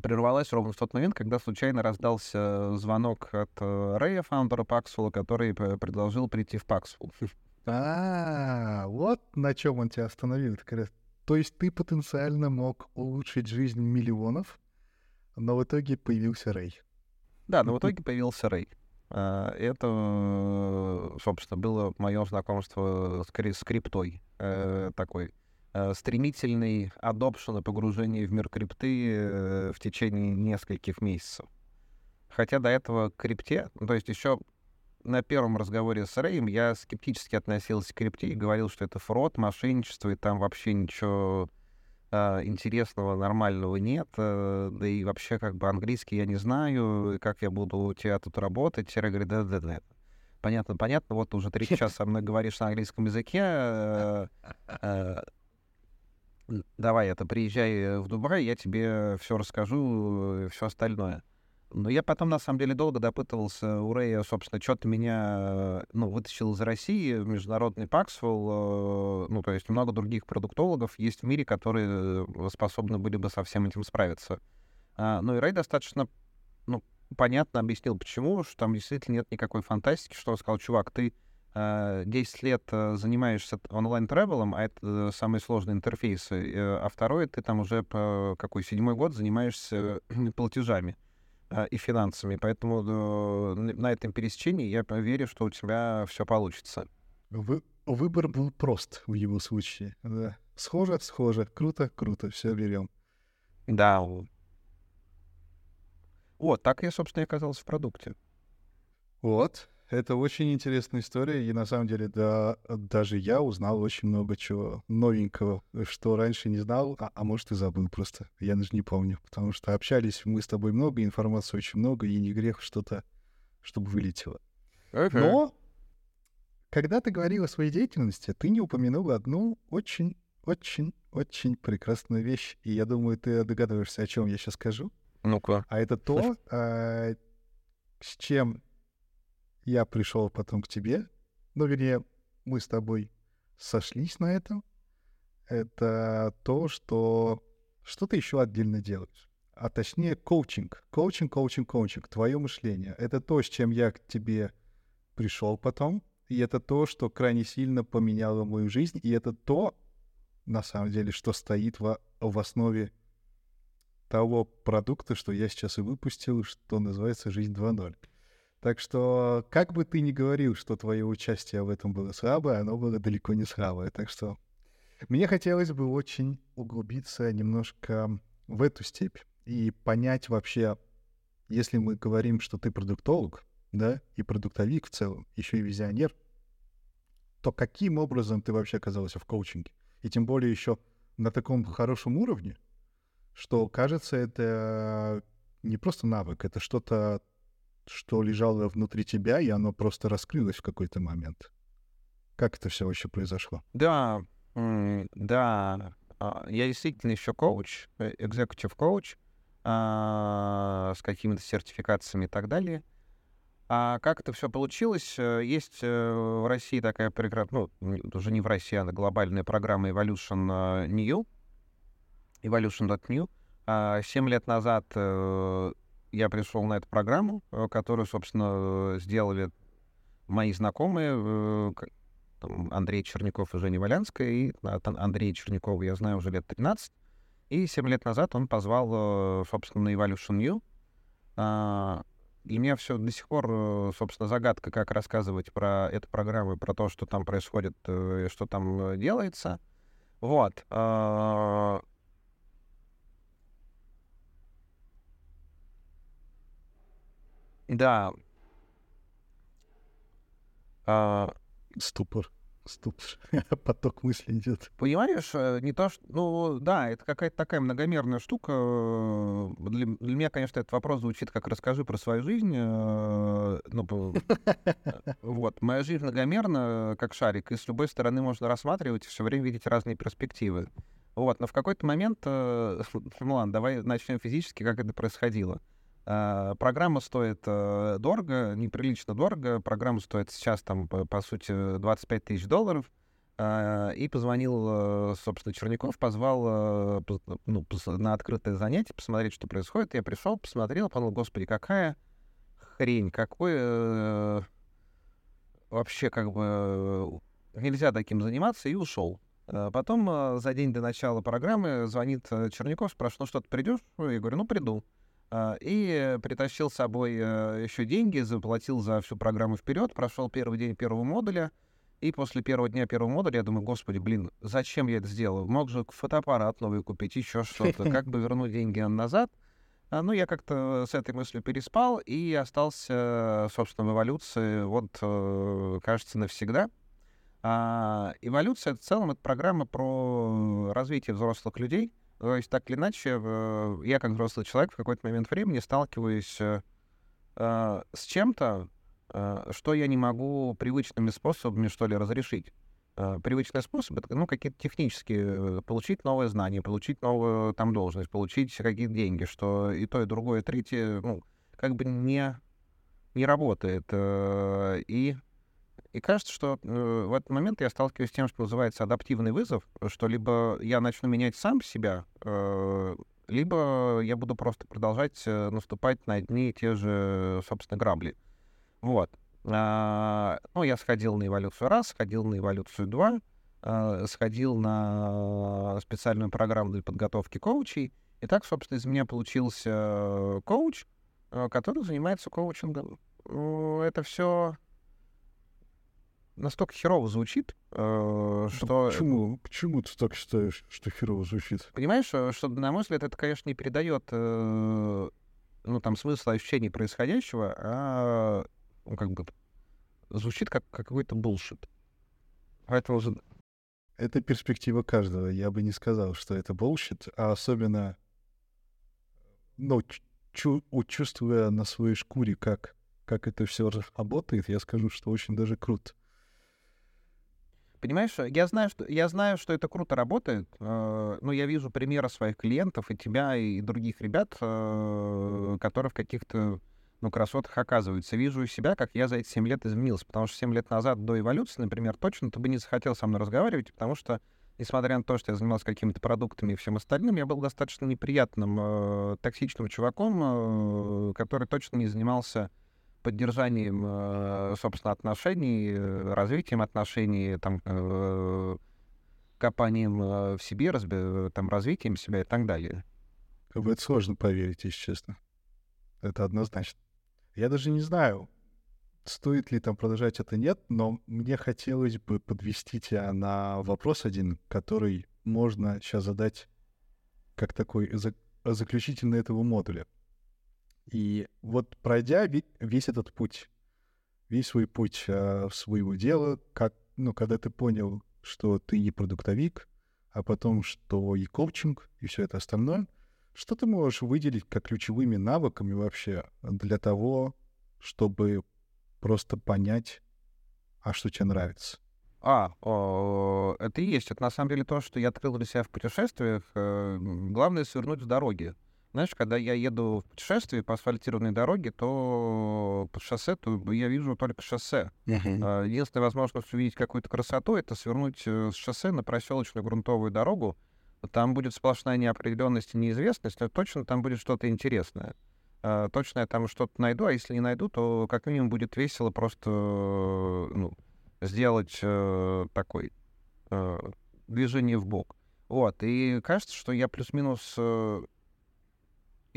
прервалась ровно в тот момент, когда случайно раздался звонок от э, Рэя, фаундера Paxful, который предложил прийти в Paxful. А, вот на чем он тебя остановил. То есть ты потенциально мог улучшить жизнь миллионов, но в итоге появился Рэй. Да, но в итоге появился Рэй. А, это, собственно, было мое знакомство с, кри- криптой. Э, такой э, стремительный адопшн и погружение в мир крипты э, в течение нескольких месяцев. Хотя до этого к крипте, ну, то есть еще на первом разговоре с Рэем я скептически относился к крипте и говорил, что это фрод, мошенничество, и там вообще ничего э, интересного, нормального нет. Э, да и вообще как бы английский я не знаю, как я буду у тебя тут работать. Рэй говорит, да-да-да. Понятно, понятно, вот уже три часа со мной говоришь на английском языке. Э, э, давай это, приезжай в Дубай, я тебе все расскажу, все остальное. Но я потом, на самом деле, долго допытывался у Рэя, собственно, что-то меня ну, вытащил из России, международный Паксвелл, ну, то есть много других продуктологов есть в мире, которые способны были бы со всем этим справиться. А, ну и Рэй достаточно, ну, понятно объяснил, почему, что там действительно нет никакой фантастики, что он сказал, чувак, ты 10 а, лет занимаешься онлайн-тревелом, а это э, самые сложные интерфейсы, э, а второй ты там уже какой седьмой год занимаешься платежами и финансами. Поэтому э, на этом пересечении я верю, что у тебя все получится. Вы, выбор был прост в его случае. Да. Схоже, схоже, круто, круто, все берем. Да. Вот, так я, собственно, и оказался в продукте. Вот, это очень интересная история, и на самом деле, да, даже я узнал очень много чего новенького, что раньше не знал, а, а может и забыл просто. Я даже не помню, потому что общались мы с тобой много, информации очень много, и не грех что-то, чтобы вылетело. Okay. Но, когда ты говорил о своей деятельности, ты не упомянул одну очень, очень, очень прекрасную вещь, и я думаю, ты догадываешься, о чем я сейчас скажу. Ну-ка. А это то, а, с чем я пришел потом к тебе, ну, вернее, мы с тобой сошлись на этом, это то, что что ты еще отдельно делаешь. А точнее, коучинг. Коучинг, коучинг, коучинг. Твое мышление. Это то, с чем я к тебе пришел потом. И это то, что крайне сильно поменяло мою жизнь. И это то, на самом деле, что стоит в, в основе того продукта, что я сейчас и выпустил, что называется «Жизнь 2.0». Так что, как бы ты ни говорил, что твое участие в этом было слабое, оно было далеко не слабое. Так что мне хотелось бы очень углубиться немножко в эту степь и понять вообще, если мы говорим, что ты продуктолог, да, и продуктовик в целом, еще и визионер, то каким образом ты вообще оказался в коучинге? И тем более еще на таком хорошем уровне, что кажется, это не просто навык, это что-то что лежало внутри тебя, и оно просто раскрылось в какой-то момент. Как это все вообще произошло? Да, да. А, я действительно еще коуч, экзекутив коуч а, с какими-то сертификациями и так далее. А как это все получилось? Э, есть э, в России такая прекрасная, ну, уже не в России, а глобальная программа Evolution New, Evolution.new. А, семь лет назад э, я пришел на эту программу, э, которую, собственно, сделали мои знакомые, э, Андрей Черняков и Женя Валянская, и Андрей Чернякова я знаю уже лет 13. И 7 лет назад он позвал, э, собственно, на Evolution New. А, для меня все до сих пор, собственно, загадка, как рассказывать про эту программу, про то, что там происходит, что там делается. Вот. Да. А, Ступор. Ступор. Поток мысли идет. Понимаешь, э, не то, что... Ну, да, это какая-то такая многомерная штука. Для, для меня, конечно, этот вопрос звучит как «расскажи про свою жизнь». Э, ну, вот. Моя жизнь многомерна, как шарик, и с любой стороны можно рассматривать и все время видеть разные перспективы. Вот, но в какой-то момент... Э, ну ладно, давай начнем физически, как это происходило. А, программа стоит э, дорого, неприлично дорого. Программа стоит сейчас, там, по, по сути, 25 тысяч долларов. И позвонил, э, собственно, Черняков, позвал э, ну, на открытое занятие посмотреть, что происходит. Я пришел, посмотрел, подумал, господи, какая хрень, какой вообще как бы нельзя таким заниматься, и ушел. Потом за день до начала программы звонит Черняков, спрашивает, ну что, ты придешь? Я говорю, ну приду. А, и притащил с собой э, еще деньги, заплатил за всю программу вперед, прошел первый день первого модуля, и после первого дня первого модуля я думаю, господи, блин, зачем я это сделал? Мог же фотоаппарат новый купить, еще что-то, как бы вернуть деньги назад. А, ну, я как-то с этой мыслью переспал и остался, собственно, в эволюции, вот, э, кажется, навсегда. А, эволюция — в целом это программа про развитие взрослых людей. То есть, так или иначе, я как взрослый человек в какой-то момент времени сталкиваюсь э, э, с чем-то, что я не могу привычными способами, что ли, разрешить. Э, привычный способ — это, ну, какие-то технические, э, получить новое знание, получить новую там должность, получить какие-то деньги, что и то, и другое, и третье, ну, как бы не, не работает. Э, и, и кажется, что в этот момент я сталкиваюсь с тем, что называется адаптивный вызов, что либо я начну менять сам себя, либо я буду просто продолжать наступать на одни и те же, собственно, грабли. Вот. А, ну, я сходил на эволюцию раз, сходил на эволюцию два, а, сходил на специальную программу для подготовки коучей. И так, собственно, из меня получился коуч, а, который занимается коучингом. Это все настолько херово звучит, э, что... Почему? Почему ты так считаешь, что херово звучит? Понимаешь, что, на мой взгляд, это, конечно, не передает э, ну, там, смысла ощущений происходящего, а ну, как бы звучит как, как какой-то булшит. Поэтому... Это перспектива каждого. Я бы не сказал, что это булшит, а особенно, ну, чу чувствуя на своей шкуре, как, как это все работает, я скажу, что очень даже круто. Понимаешь, я знаю, что, я знаю, что это круто работает, э, но я вижу примеры своих клиентов и тебя, и других ребят, э, которые в каких-то ну, красотах оказываются. Вижу у себя, как я за эти 7 лет изменился. Потому что 7 лет назад, до эволюции, например, точно ты бы не захотел со мной разговаривать, потому что, несмотря на то, что я занимался какими-то продуктами и всем остальным, я был достаточно неприятным, э, токсичным чуваком, э, который точно не занимался поддержанием, э, собственно, отношений, э, развитием отношений, там, э, копанием в себе, там, развитием себя и так далее. В это сложно поверить, если честно. Это однозначно. Я даже не знаю, стоит ли там продолжать это нет, но мне хотелось бы подвести тебя на вопрос один, который можно сейчас задать как такой заключительный этого модуля. И вот пройдя весь этот путь, весь свой путь э, своего дела, как, ну, когда ты понял, что ты не продуктовик, а потом, что и коучинг, и все это остальное, что ты можешь выделить как ключевыми навыками вообще для того, чтобы просто понять, а что тебе нравится? А, о, это и есть. Это на самом деле то, что я открыл для себя в путешествиях. Э, главное — свернуть с дороги. Знаешь, когда я еду в путешествие по асфальтированной дороге, то по шоссе то я вижу только шоссе. Uh-huh. Единственная возможность увидеть какую-то красоту — это свернуть э, с шоссе на проселочную грунтовую дорогу, там будет сплошная неопределенность и неизвестность, но точно там будет что-то интересное. Uh, точно я там что-то найду, а если не найду, то как минимум будет весело просто ну, сделать uh, такой движение в бок. Вот, и кажется, что я плюс-минус э,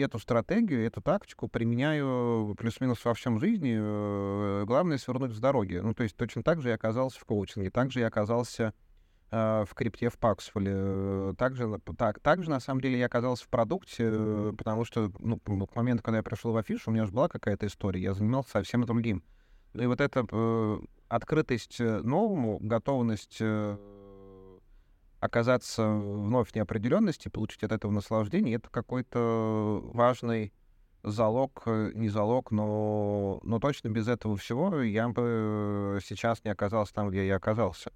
эту стратегию, эту тактику применяю плюс-минус во всем жизни. Э, главное свернуть с дороги. Ну, то есть точно так же я оказался в коучинге, так же я оказался Э, в крипте в Паксфоле. Также, так, также, на самом деле, я оказался в продукте, э, потому что ну, к моменту, когда я пришел в афишу, у меня уже была какая-то история, я занимался совсем другим. И вот эта э, открытость новому, готовность э, оказаться вновь в неопределенности, получить от этого наслаждение, это какой-то важный залог, не залог, но, но точно без этого всего я бы сейчас не оказался там, где я оказался.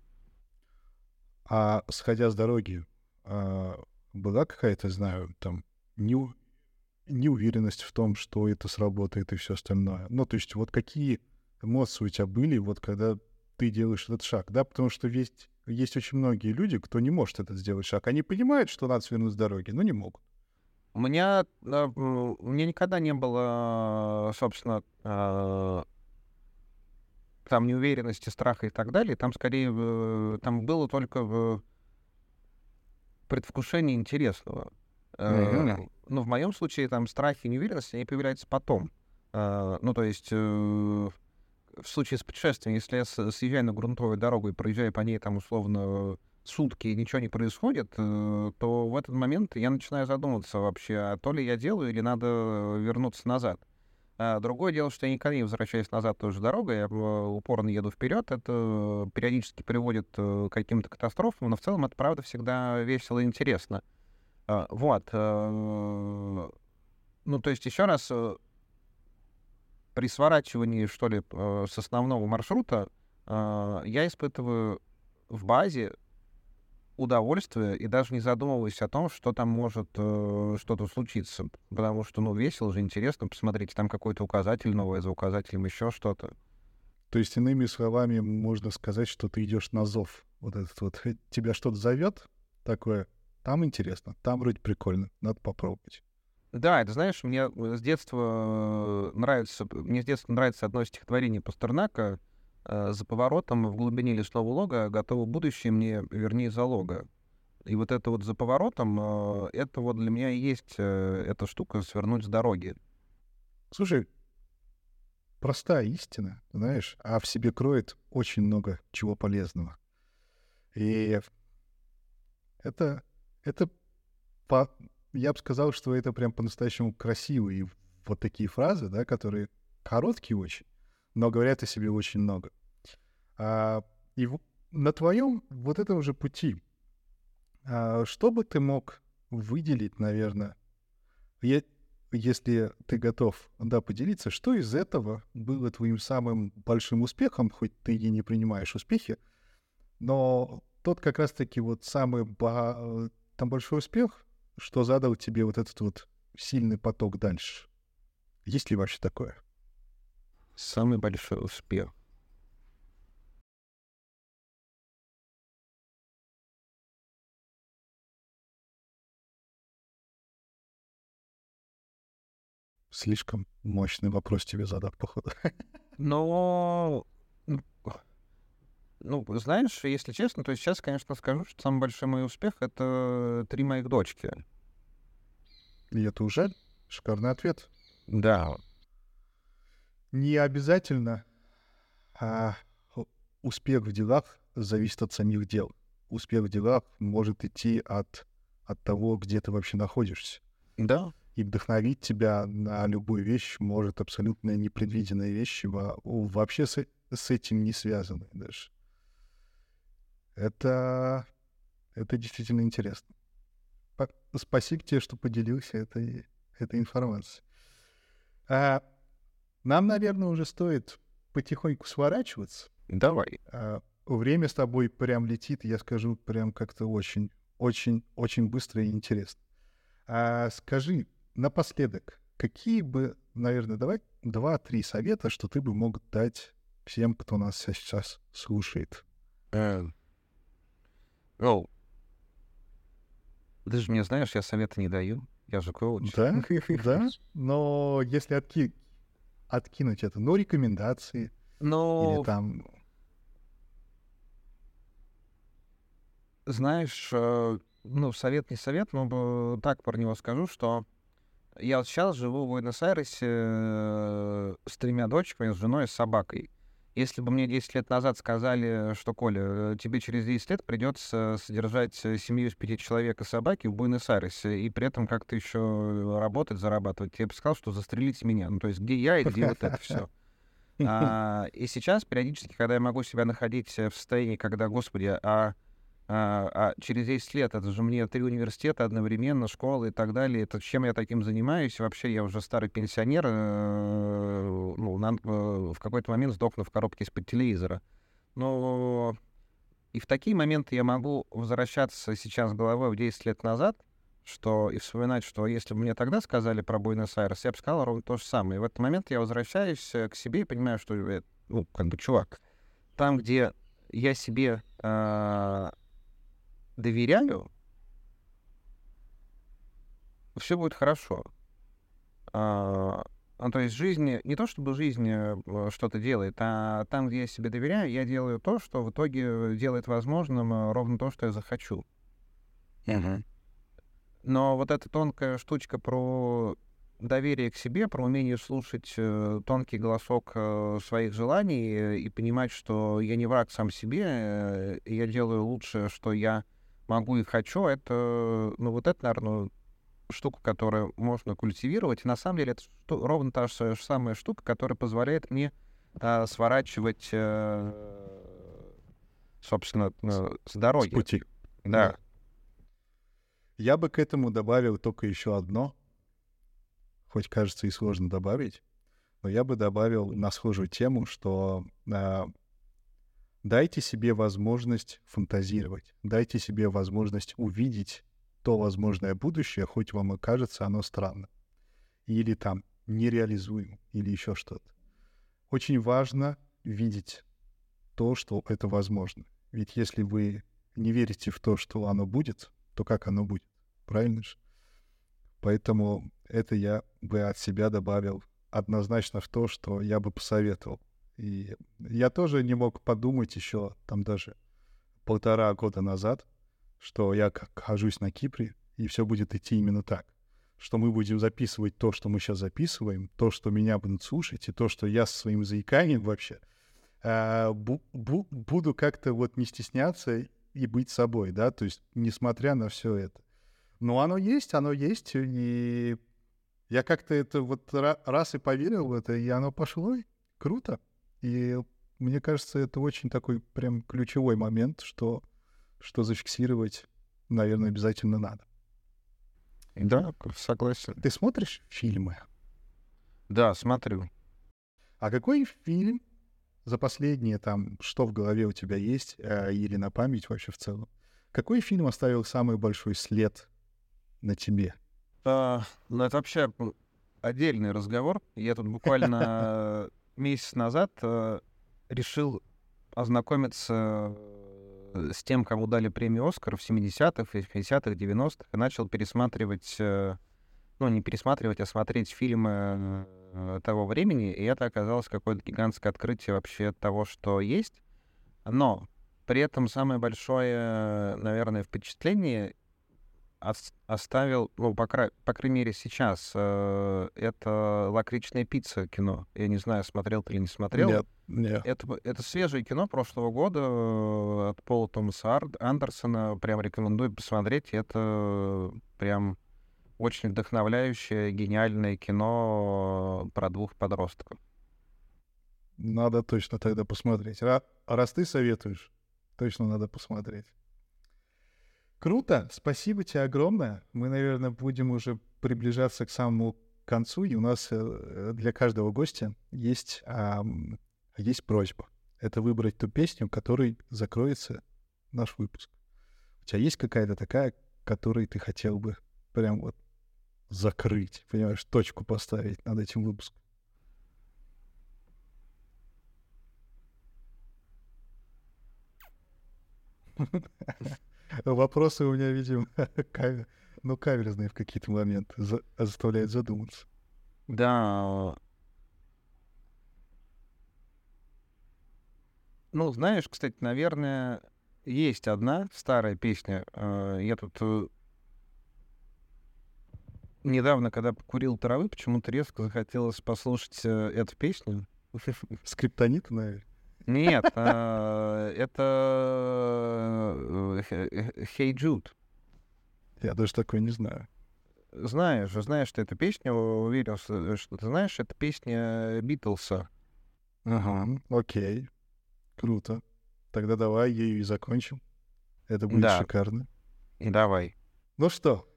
А сходя с дороги, а, была какая-то, знаю, там, не, неуверенность в том, что это сработает и все остальное? Ну, то есть вот какие эмоции у тебя были, вот когда ты делаешь этот шаг, да? Потому что есть, есть очень многие люди, кто не может этот сделать шаг. Они понимают, что надо свернуть с дороги, но не могут. У меня, у меня никогда не было, собственно, а, там неуверенности, страха и так далее, там скорее э, там было только в предвкушение интересного. Mm-hmm. Ну, в моем случае там страхи и неуверенность, они появляются потом. Э, ну, то есть в случае с путешествием, если я съезжаю на грунтовую дорогу и проезжаю по ней там условно сутки ничего не происходит, э, то в этот момент я начинаю задумываться вообще, а то ли я делаю или надо вернуться назад. А другое дело, что я никогда не возвращаюсь назад той же дорогой, я упорно еду вперед. Это периодически приводит к каким-то катастрофам, но в целом это, правда, всегда весело и интересно. А, вот. Ну, то есть, еще раз, при сворачивании, что ли, с основного маршрута я испытываю в базе удовольствие и даже не задумываясь о том, что там может э, что-то случиться. Потому что, ну, весело же, интересно. Посмотрите, там какой-то указатель новый, за указателем еще что-то. То есть, иными словами, можно сказать, что ты идешь на зов. Вот этот вот. Тебя что-то зовет такое, там интересно, там вроде прикольно, надо попробовать. Да, это знаешь, мне с детства э, нравится, мне с детства нравится одно стихотворение Пастернака — Э, за поворотом в глубине лесного лога готово будущее мне, вернее, залога. И вот это вот за поворотом, э, это вот для меня и есть э, эта штука свернуть с дороги. Слушай, простая истина, знаешь, а в себе кроет очень много чего полезного. И это, это по, я бы сказал, что это прям по-настоящему красивые вот такие фразы, да, которые короткие очень, но говорят о себе очень много. А, и в, на твоем вот этом же пути, а, что бы ты мог выделить, наверное, е, если ты готов, да, поделиться, что из этого было твоим самым большим успехом, хоть ты и не принимаешь успехи, но тот как раз-таки вот самый ба- там большой успех, что задал тебе вот этот вот сильный поток дальше. Есть ли вообще такое? Самый большой успех. Слишком мощный вопрос тебе задал, походу. Но, ну, знаешь, если честно, то сейчас, конечно, скажу, что самый большой мой успех — это три моих дочки. И это уже шикарный ответ. Да, не обязательно а успех в делах зависит от самих дел. Успех в делах может идти от, от того, где ты вообще находишься. Да. И вдохновить тебя на любую вещь может абсолютно непредвиденные вещи, вообще с, с этим не связанные даже. Это, это действительно интересно. Спасибо тебе, что поделился этой, этой информацией. А, нам, наверное, уже стоит потихоньку сворачиваться. Давай. А, время с тобой прям летит, я скажу, прям как-то очень, очень, очень быстро и интересно. А скажи напоследок, какие бы, наверное, давай два-три совета, что ты бы мог дать всем, кто нас сейчас слушает? Э, ну, ты же мне знаешь, я советы не даю. Я же коуч. Да, да. Но если отки откинуть это? Ну, рекомендации. Ну, Или там... Знаешь, э, ну, совет не совет, но так про него скажу, что я вот сейчас живу в Буэнос-Айресе э, с тремя дочками, с женой и с собакой. Если бы мне 10 лет назад сказали, что, Коля, тебе через 10 лет придется содержать семью из пяти человек и собаки в Буэнос-Айресе, и при этом как-то еще работать, зарабатывать, я бы сказал, что застрелите меня. Ну, то есть где я и где вот это все. А, и сейчас периодически, когда я могу себя находить в состоянии, когда, господи, а а, а через 10 лет, это же мне три университета одновременно, школы и так далее, это чем я таким занимаюсь? Вообще я уже старый пенсионер, э, ну, на, э, в какой-то момент сдохну в коробке из-под телевизора. Но и в такие моменты я могу возвращаться сейчас головой в 10 лет назад, что и вспоминать, что если бы мне тогда сказали про Буэнос-Айрес, я бы сказал ровно то же самое. И в этот момент я возвращаюсь э, к себе и понимаю, что, ну, как бы, чувак, там, где я себе э, доверяю, все будет хорошо. А, ну, то есть жизнь, не то чтобы жизнь э, что-то делает, а там, где я себе доверяю, я делаю то, что в итоге делает возможным э, ровно то, что я захочу. Uh-huh. Но вот эта тонкая штучка про доверие к себе, про умение слушать э, тонкий голосок э, своих желаний э, и понимать, что я не враг сам себе, я делаю лучшее, что я могу и хочу. Это, ну, вот это, наверное, штука, которую можно культивировать. И на самом деле это что, ровно та же самая штука, которая позволяет мне э, сворачивать, э, собственно, э, с дороги. С пути. Да. Да. Я бы к этому добавил только еще одно, хоть кажется и сложно добавить, но я бы добавил на схожую тему, что э, дайте себе возможность фантазировать, дайте себе возможность увидеть то возможное будущее, хоть вам и кажется оно странно, или там нереализуем, или еще что-то. Очень важно видеть то, что это возможно. Ведь если вы не верите в то, что оно будет, то как оно будет? Правильно же? Поэтому это я бы от себя добавил однозначно в то, что я бы посоветовал. И я тоже не мог подумать еще там даже полтора года назад, что я хожусь на Кипре, и все будет идти именно так. Что мы будем записывать то, что мы сейчас записываем, то, что меня будут слушать, и то, что я со своим заиканием вообще э, бу- бу- буду как-то вот не стесняться и быть собой, да, то есть несмотря на все это. Но оно есть, оно есть, и я как-то это вот раз и поверил в это, и оно пошло, и круто. И мне кажется, это очень такой прям ключевой момент, что, что зафиксировать, наверное, обязательно надо. Да, согласен. Ты смотришь фильмы? Да, смотрю. А какой фильм за последние там, что в голове у тебя есть, э, или на память вообще в целом? Какой фильм оставил самый большой след на тебе? А, ну, это вообще отдельный разговор. Я тут буквально месяц назад э, решил ознакомиться э, с тем, кому дали премию «Оскар» в 70-х, 50-х, 90-х, и начал пересматривать, э, ну, не пересматривать, а смотреть фильмы э, того времени, и это оказалось какое-то гигантское открытие вообще того, что есть. Но при этом самое большое, наверное, впечатление оставил, ну, по, кра... по крайней мере, сейчас, э, это «Лакричная пицца» кино. Я не знаю, смотрел ты или не смотрел. Нет, нет. Это, это свежее кино прошлого года э, от Пола Томаса. Андерсона. Прям рекомендую посмотреть. Это прям очень вдохновляющее, гениальное кино про двух подростков. Надо точно тогда посмотреть. Раз ты советуешь, точно надо посмотреть. Круто, спасибо тебе огромное. Мы, наверное, будем уже приближаться к самому концу, и у нас э, для каждого гостя есть, есть просьба. Это выбрать ту песню, которой закроется наш выпуск. У тебя есть какая-то такая, которой ты хотел бы прям вот закрыть, понимаешь, точку поставить над этим выпуском? Вопросы у меня, видимо, ну, каверзные в какие-то моменты, за заставляют задуматься. Да. Ну, знаешь, кстати, наверное, есть одна старая песня. Э, я тут э, недавно, когда покурил травы, почему-то резко захотелось послушать э, эту песню. Скриптонита, наверное. Нет, а, это э, Hey Jude. Я даже такой не знаю. Знаешь, знаешь, что эта песня, уверен, что ты знаешь, это песня Битлса. Ага, окей. Круто. Тогда давай ею и закончим. Это будет Да. шикарно. Давай. Ну что,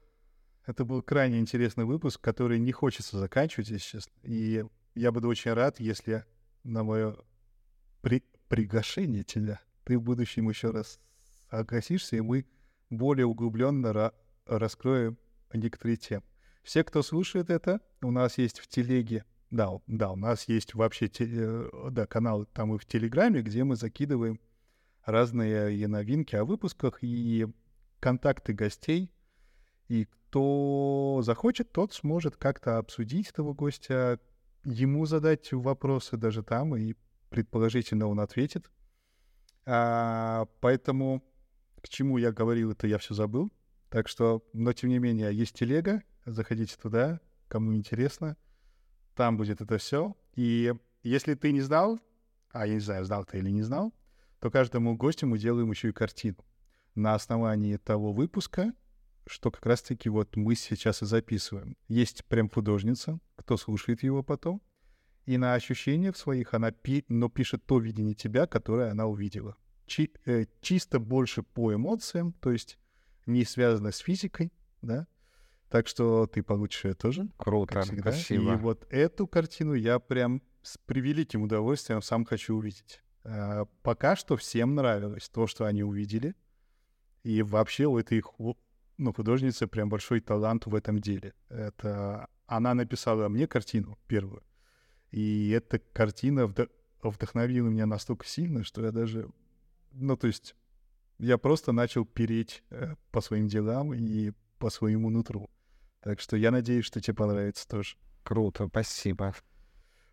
это был крайне интересный выпуск, который не хочется заканчивать, если честно. И я буду очень рад, если на мое при приглашение тебя ты в будущем еще раз согласишься, и мы более углубленно ра раскроем некоторые темы. Все, кто слушает это, у нас есть в телеге, да, да, у нас есть вообще теле- да, канал там и в Телеграме, где мы закидываем разные и новинки о выпусках, и контакты гостей. И кто захочет, тот сможет как-то обсудить этого гостя, ему задать вопросы даже там, и предположительно он ответит. А, поэтому к чему я говорил, это я все забыл. Так что, но тем не менее, есть телега, заходите туда, кому интересно. Там будет это все. И если ты не знал, а я не знаю, знал ты или не знал, то каждому гостю мы делаем еще и картину на основании того выпуска, что как раз-таки вот мы сейчас и записываем. Есть прям художница, кто слушает его потом, и на ощущениях своих она пи но пишет то видение тебя, которое она увидела. Чи э, чисто больше по эмоциям, то есть не связано с физикой, да. Так что ты получишь это тоже. Круто, спасибо. И вот эту картину я прям с превеликим удовольствием сам хочу увидеть. А, пока что всем нравилось то, что они увидели. И вообще у этой ну, художницы прям большой талант в этом деле. Это она написала мне картину первую. И эта картина вд... вдохновила меня настолько сильно, что я даже... Ну, то есть я просто начал переть э, по своим делам и по своему нутру. Так что я надеюсь, что тебе понравится тоже. Круто, спасибо.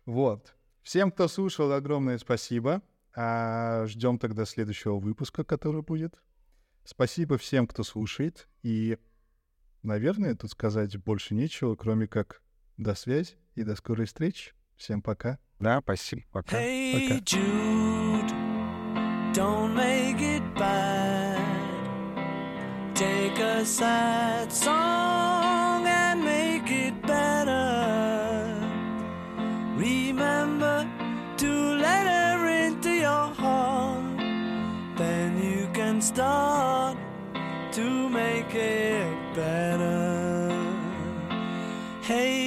Вот. Всем, кто слушал, огромное спасибо. А ждем тогда следующего выпуска, который будет. Спасибо всем, кто слушает. И, наверное, тут сказать больше нечего, кроме как до связи и до скорой встречи. Всем пока. Да, спасибо. Пока. Hey, пока. Jude, don't make it bad. Take a sad song and make it better. Remember to let her into your heart. Then you can start to make it better. Hey,